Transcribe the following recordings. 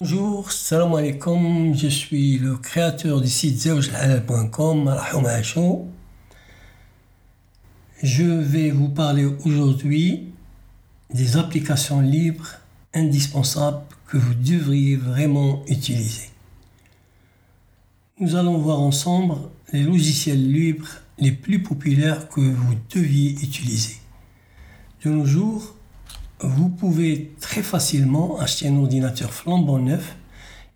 Bonjour, salam alaikum, je suis le créateur du site zewjalhalal.com, Je vais vous parler aujourd'hui des applications libres indispensables que vous devriez vraiment utiliser. Nous allons voir ensemble les logiciels libres les plus populaires que vous deviez utiliser. De nos jours, vous pouvez très facilement acheter un ordinateur flambant neuf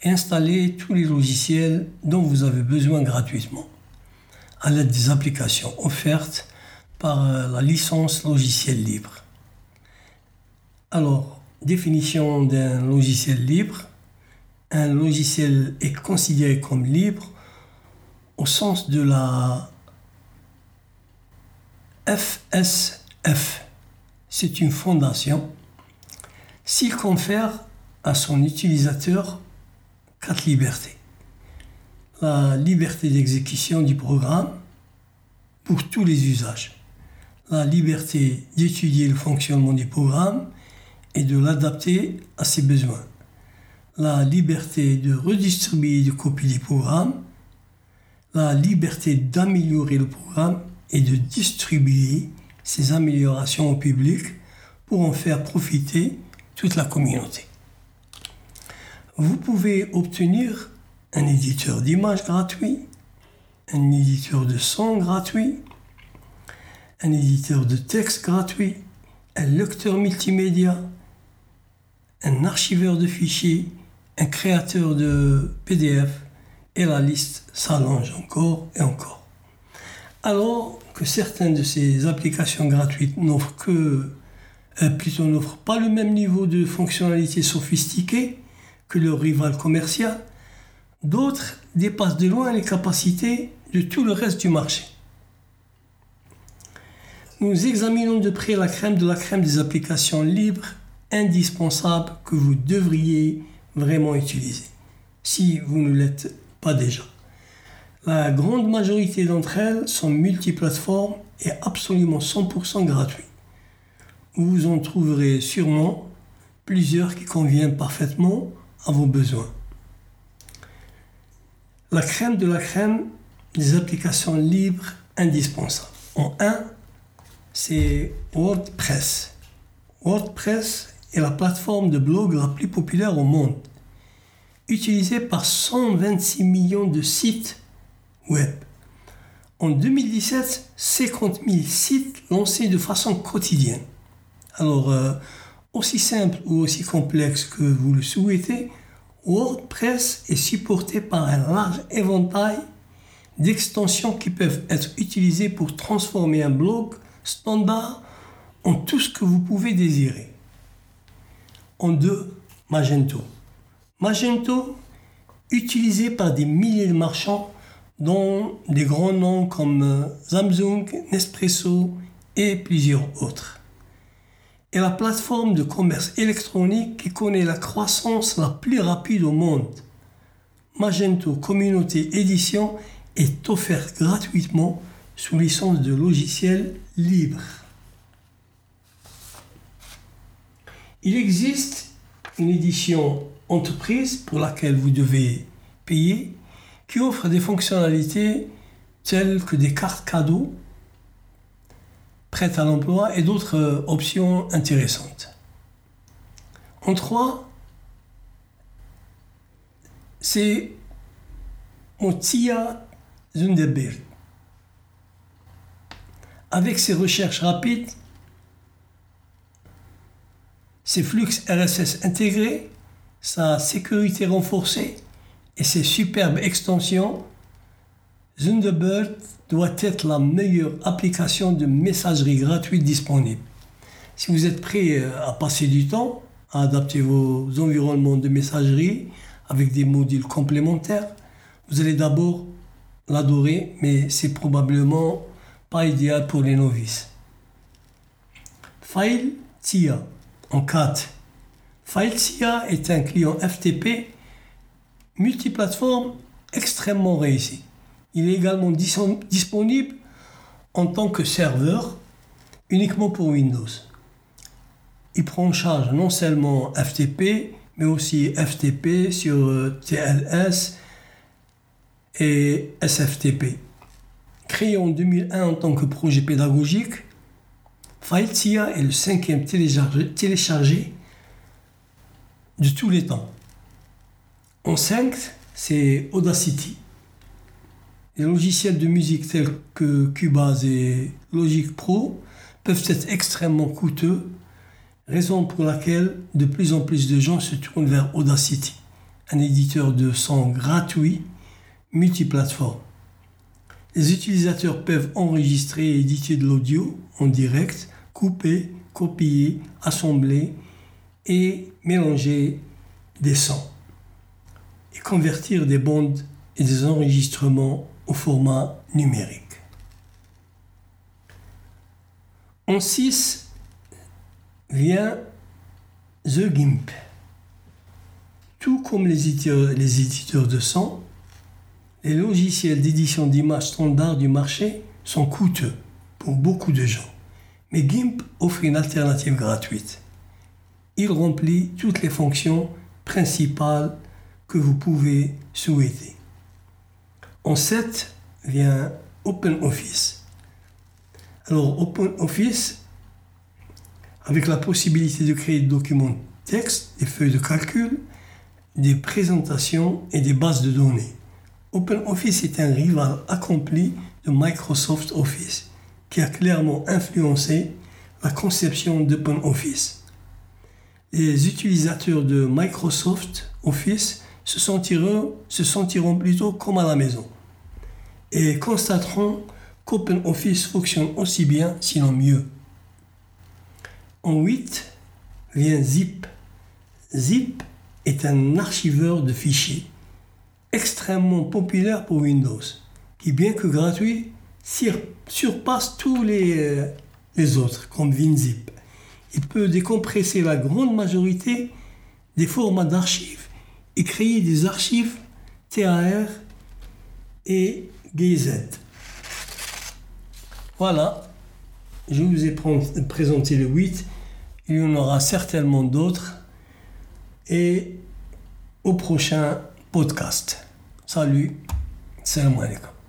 et installer tous les logiciels dont vous avez besoin gratuitement à l'aide des applications offertes par euh, la licence logiciel libre. Alors, définition d'un logiciel libre. Un logiciel est considéré comme libre au sens de la FSF. C'est une fondation. S'il confère à son utilisateur quatre libertés. La liberté d'exécution du programme pour tous les usages. La liberté d'étudier le fonctionnement du programme et de l'adapter à ses besoins. La liberté de redistribuer des copies du programme. La liberté d'améliorer le programme et de distribuer ces améliorations au public pour en faire profiter toute la communauté. Vous pouvez obtenir un éditeur d'images gratuit, un éditeur de son gratuit, un éditeur de texte gratuit, un lecteur multimédia, un archiveur de fichiers, un créateur de PDF, et la liste s'allonge encore et encore. Alors que certaines de ces applications gratuites n'offrent que, euh, plutôt n'offrent pas le même niveau de fonctionnalité sophistiquée que leur rival commercial, d'autres dépassent de loin les capacités de tout le reste du marché. Nous examinons de près la crème de la crème des applications libres indispensables que vous devriez vraiment utiliser, si vous ne l'êtes pas déjà. La grande majorité d'entre elles sont multiplateformes et absolument 100% gratuits. Vous en trouverez sûrement plusieurs qui conviennent parfaitement à vos besoins. La crème de la crème des applications libres indispensables. En un, c'est WordPress. WordPress est la plateforme de blog la plus populaire au monde, utilisée par 126 millions de sites web. En 2017, 50 000 sites lancés de façon quotidienne. Alors, euh, aussi simple ou aussi complexe que vous le souhaitez, WordPress est supporté par un large éventail d'extensions qui peuvent être utilisées pour transformer un blog standard en tout ce que vous pouvez désirer. En deux, Magento. Magento, utilisé par des milliers de marchands, dont des grands noms comme euh, Samsung, Nespresso et plusieurs autres. Et la plateforme de commerce électronique qui connaît la croissance la plus rapide au monde. Magento Communauté Édition est offerte gratuitement sous licence de logiciels libres. Il existe une édition entreprise pour laquelle vous devez payer qui offre des fonctionnalités telles que des cartes cadeaux prêtes à l'emploi et d'autres euh, options intéressantes. En trois, c'est Motia Zunderberg. Avec ses recherches rapides, ses flux RSS intégrés, sa sécurité renforcée et ses superbes extensions, Thunderbird doit être la meilleure application de messagerie gratuite disponible. Si vous êtes prêt euh, à passer du temps, à adapter vos environnements de messagerie avec des modules complémentaires, vous allez d'abord l'adorer, mais c'est probablement pas idéal pour les novices. FileTia en 4. FileTia est un client FTP multiplateforme extrêmement réussi. Il est également disponible en tant que serveur uniquement pour Windows. Il prend en charge non seulement FTP, mais aussi FTP sur euh, TLS et SFTP. Créé en 2001 en tant que projet pédagogique, FileTia est le cinquième téléchargé, de tous les temps. En 5, c'est Audacity. Les logiciels de musique tels que Cubase et Logic Pro peuvent être extrêmement coûteux, raison pour laquelle de plus en plus de gens se tournent vers Audacity, un éditeur de son gratuit multiplateforme. Les utilisateurs peuvent enregistrer et éditer de l'audio en direct, couper, copier, assembler et mélanger des sons convertir des bandes et des enregistrements au format numérique. En 6 vient The GIMP. Tout comme les éditeurs, les éditeurs de son, les logiciels d'édition d'images standards du marché sont coûteux pour beaucoup de gens. Mais GIMP offre une alternative gratuite. Il remplit toutes les fonctions principales que vous pouvez souhaiter. En 7 vient OpenOffice. Alors OpenOffice, avec la possibilité de créer des documents texte, des feuilles de calcul, des présentations et des bases de données. OpenOffice est un rival accompli de Microsoft Office qui a clairement influencé la conception d'OpenOffice. Les utilisateurs de Microsoft Office se sentiront, se sentiront plutôt comme à la maison et constateront qu'OpenOffice fonctionne aussi bien, sinon mieux. En 8 vient Zip. Zip est un archiveur de fichiers extrêmement populaire pour Windows, qui bien que gratuit, surpasse tous les, euh, les autres, comme WinZip. Il peut décompresser la grande majorité des formats d'archives et créer des archives TAR et GZ. Voilà, je vous ai présenté le 8. Il y en aura certainement d'autres. Et au prochain podcast. Salut, salam alaikum.